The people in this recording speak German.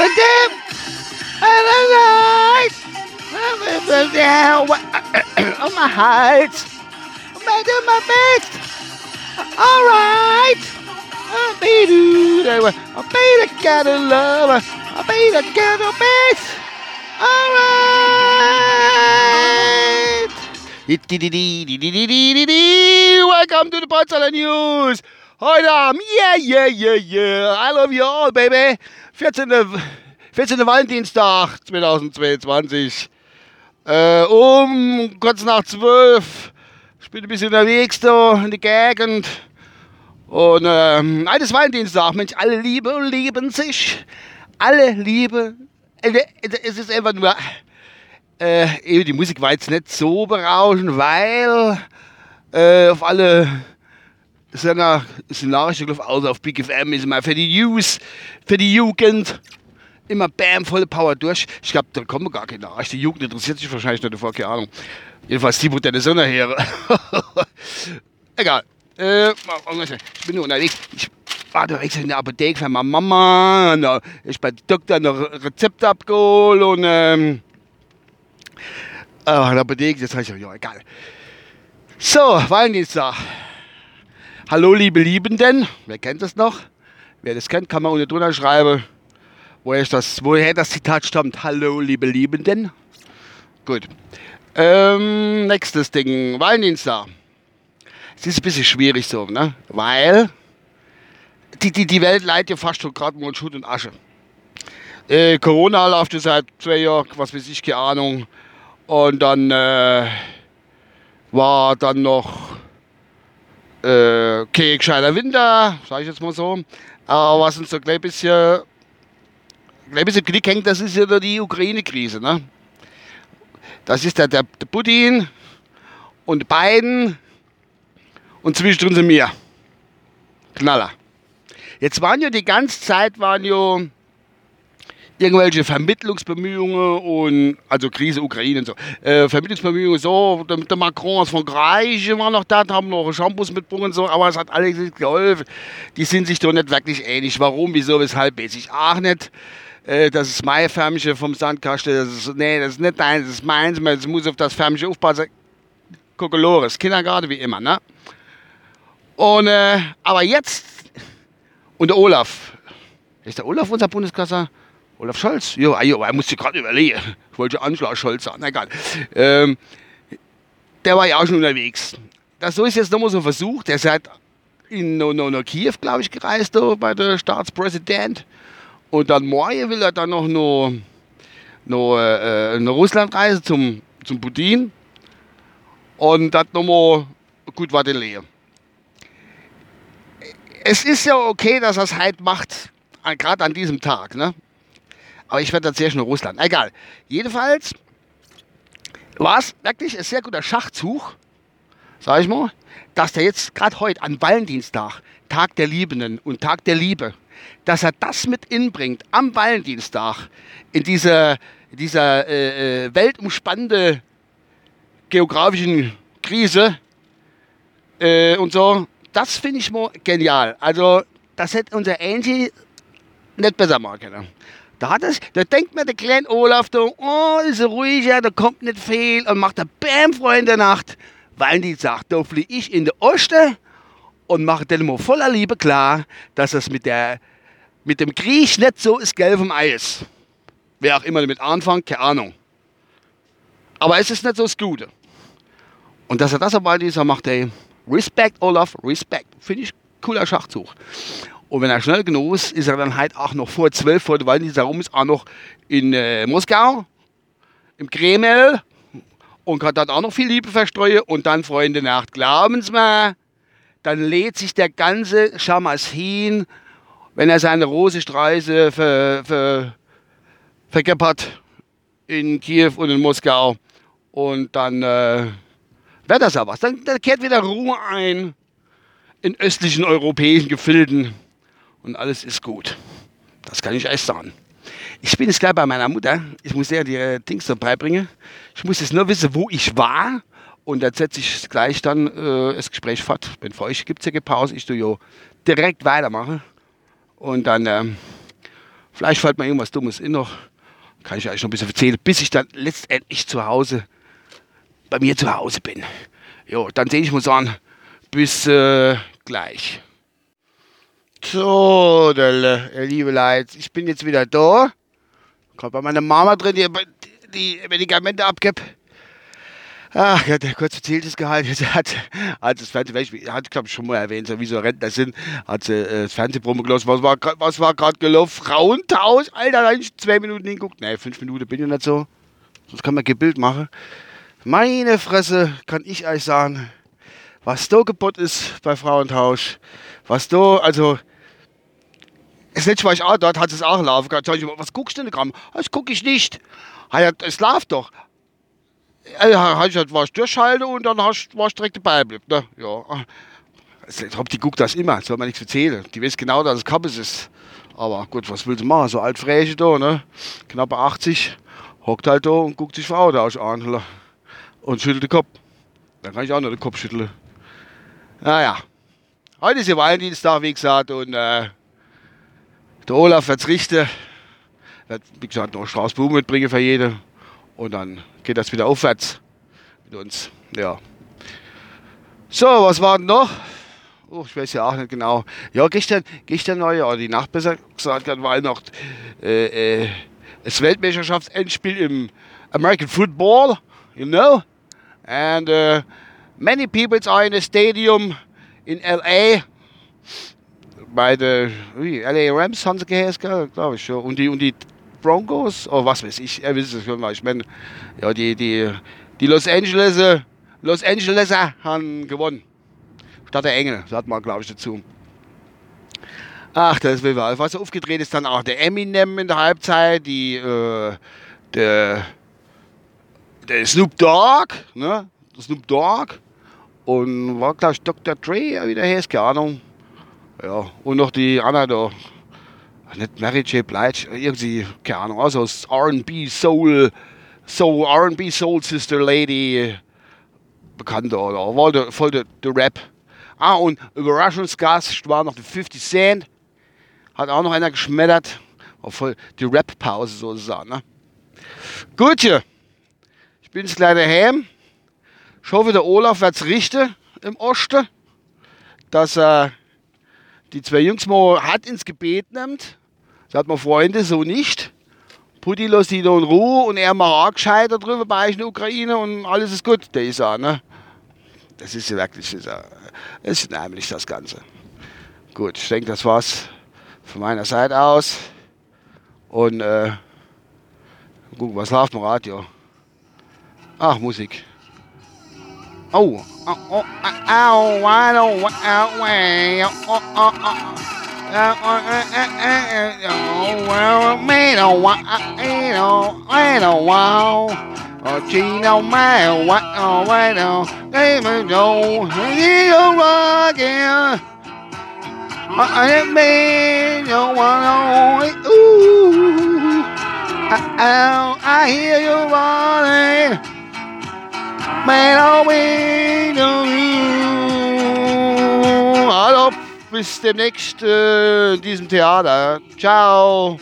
But then, and the night, on my heights, I do my best. All right. I'll be the, I'll be the kind of lover. I'll be the kind of best. All right. Welcome to the Potsdamer News. Heute Abend, yeah, yeah, yeah, yeah. I love you all, baby. 14. 14. Valentinstag 2022. Äh, um kurz nach 12. Ich bin ein bisschen unterwegs da in der Gegend. Und ähm, altes Valentinstag, Mensch, alle Liebe und lieben sich. Alle Liebe. Äh, es ist einfach nur. Äh, die Musik war jetzt nicht so berauschend, weil äh, auf alle Ist eine Nachricht, außer auf Big FM ist immer für die News, für die Jugend immer bam, volle Power durch. Ich glaube, da kommen gar keine Nachricht. Die Jugend interessiert sich wahrscheinlich nicht davor, keine Ahnung. Jedenfalls die, wo deine Sonne her. Egal. Äh, ich bin nur unterwegs. Ich war unterwegs in der Apotheke für meine Mama. Und, ich bei Doktor noch Rezept abgeholt und ähm, äh, in der Apotheke, das heißt ja egal. So, Valentinstag. Hallo, liebe Liebenden. Wer kennt das noch? Wer das kennt, kann man unten drunter schreiben, woher das, woher das Zitat stammt. Hallo, liebe Liebenden. Gut. Ähm, nächstes Ding. Valentinstag. Es ist ein bisschen schwierig so, ne? Weil die, die, die Welt leidet ja fast schon gerade mal Schutt und Asche. Äh, Corona läuft ja seit zwei Jahren, was weiß ich, keine Ahnung. Und dann äh, war dann noch äh, kein gescheiter Winter, sage ich jetzt mal so. Aber was uns so gleich ein bisschen, gleich ein bisschen Klick hängt, das ist ja die Ukraine-Krise. Ne? Das ist der, der, der Putin und Biden und zwischendrin sind wir. Knaller. Jetzt waren ja die ganze Zeit waren ja irgendwelche Vermittlungsbemühungen und also Krise Ukraine und so. Äh, Vermittlungsbemühungen so, der, der Macron aus Frankreich war noch da, haben noch Shampoos mitgebracht und so, aber es hat alles nicht geholfen. Die sind sich doch nicht wirklich ähnlich. Warum, wieso, weshalb, weiß ich auch nicht. Äh, das ist mein Förmchen vom Sandkasten. Das ist, nee, das ist nicht dein, das ist meins. Man muss auf das Förmchen aufpassen. Kokolores, Kindergarten wie immer, ne? Und, äh, aber jetzt, und der Olaf, ist der Olaf unser Bundeskanzler? Olaf Scholz? Ja, ja er musste gerade überlegen. Ich wollte Anschlag Scholz sagen, egal. Ähm, der war ja auch schon unterwegs. Das so ist jetzt nochmal so ein Versuch. Der ist halt in no, no, no Kiew, glaube ich, gereist, da, bei der Staatspräsident. Und dann morgen will er dann noch noch, noch äh, eine Russlandreise zum, zum Putin. Und das nochmal gut war Lehe. Es ist ja okay, dass er es halt macht, gerade an diesem Tag. Ne? Aber ich werde erzählen nur Russland. Egal. Jedenfalls war es wirklich ein sehr guter Schachzug, sag ich mal, dass der jetzt gerade heute an Valentinstag, Tag der Liebenden und Tag der Liebe, dass er das mit inbringt am Valentinstag in dieser, dieser äh, äh, weltumspannende geografischen Krise äh, und so, das finde ich mal genial. Also, das hätte unser Angie nicht besser machen können. Da, hat es, da denkt mir der kleine Olaf, da, oh, ist er ruhiger, da kommt nicht viel und macht er Bäm, Freunde, Nacht. Weil die sagt, da fliege ich in der Osten und mache dann mal voller Liebe klar, dass es mit, der, mit dem Krieg nicht so ist, gelb vom Eis. Wer auch immer damit anfängt, keine Ahnung. Aber es ist nicht so das Gute. Und dass er das aber dieser macht, ey, Respekt, Olaf, Respekt. Finde ich cooler Schachzug. Und wenn er schnell genug ist, ist er dann halt auch noch vor zwölf, vor der Valentinstag rum, ist auch noch in äh, Moskau, im Kreml und kann dort auch noch viel Liebe verstreuen. Und dann, Freunde, Nacht, glauben Sie mir, dann lädt sich der ganze Schamasin, wenn er seine Rosenstreise ver, ver, vergeppert in Kiew und in Moskau. Und dann äh, wird das ja was. Dann, dann kehrt wieder Ruhe ein in östlichen europäischen Gefilden und alles ist gut. Das kann ich echt sagen. Ich bin jetzt gleich bei meiner Mutter. Ich muss ihr die Dings dabei bringen. Ich muss jetzt nur wissen, wo ich war. Und dann setze ich gleich dann äh, das Gespräch fort. Wenn für euch gibt es ja Pause, ich tue ja direkt weitermachen. Und dann ähm, Vielleicht fällt mir irgendwas Dummes in noch. Kann ich euch noch ein bisschen erzählen, bis ich dann letztendlich zu Hause, bei mir zu Hause bin. Jo, dann sehe ich mal sagen, bis äh, gleich. So, der liebe Leute, ich bin jetzt wieder da. Gerade bei meiner Mama drin, die, die Medikamente abgibt. Ach, ja, der kurz erzähltes Gehalt. Hat, hat das Fernsehen, hat, glaube ich, schon mal erwähnt, so wie so Rentner sind, hat sie äh, das Fernsehpromo gelaufen. Was war, was war gerade gelaufen? Frauentausch? Alter, da habe ich zwei Minuten hinguckt. Nee, fünf Minuten bin ich nicht so. Sonst kann man kein Bild machen. Meine Fresse, kann ich euch sagen, was da gebot ist bei Frauentausch. Was da, also, das letzte Mal ich auch dort, hat es auch laufen gehabt. Sag ich, was guckst du denn gerade? Das gucke ich nicht. Es läuft doch. Ja, hast halt was durchhalten und dann warst du direkt dabei geblieben. Ne? Ja. Ich glaube, die guckt das immer, soll man nichts erzählen. Die weiß genau, dass es Kappes ist. Aber gut, was willst du machen? So alt Fräche da, ne? Knappe 80, hockt halt da und guckt sich Frau da an und schüttelt den Kopf. Dann kann ich auch noch den Kopf schütteln. Naja. Heute ist ja Valentinstag, wie gesagt, und äh, der Olaf wird es richten. Wird, wie gesagt, noch Straßblumen mitbringen für jeden. Und dann geht das wieder aufwärts mit uns. Ja. So, was war denn noch? Oh, ich weiß ja auch nicht genau. Ja, gestern, gestern ja, die Nacht besser gesagt, war noch äh, äh, das Weltmeisterschaftsendspiel im American Football, you know? And uh, many people are in the stadium in LA bei der LA Rams haben sie geheißen, glaube ich. Und die, und die Broncos, oh was weiß ich, er wisst es schon mal. Ich meine, ja, die, die, die Los Angeles, Los Angeles haben gewonnen. Statt der Engel, sagt man, glaube ich, dazu. Ach, das will wir. Was aufgedreht ist dann auch der Eminem in der Halbzeit, die, äh, der, der Snoop Dogg, ne? Snoop Dogg. Und war, glaube ich, Dr. Dre wieder heißt, keine Ahnung. Ja, und noch die Anna da. Nicht Mary J. Blige, irgendwie, keine Ahnung, also RB Soul, Soul, RB Soul Sister Lady, bekannt oder war der, voll der, der Rap. Ah, und Überraschungsgast war noch der 50 Cent, hat auch noch einer geschmettert. War voll die Rap-Pause sozusagen. Ne? Gut, ich bin jetzt gleich daheim. Ich hoffe, der Olaf wird es richten im Osten, dass er die zwei Jungs mal hart ins Gebet nimmt. Sagt man Freunde, so nicht. Putti lässt die da in Ruhe und er macht auch gescheiter drüber bei euch in der Ukraine und alles ist gut. Der ist auch, ne? Das ist ja wirklich, das ist nämlich das Ganze. Gut, ich denke, das war's von meiner Seite aus. Und äh, gucken, was läuft im Radio? Ach, Musik. Oh, oh, oh, oh, I don't want way. Oh, oh, oh. Oh, well, me no what I know, I know wow. Oh, she no my what oh I know, game of no, you rock yeah. I me no one oh ooh. I, I hear you running. Man, you. Also, bis demnächst äh, in diesem Theater. Ciao.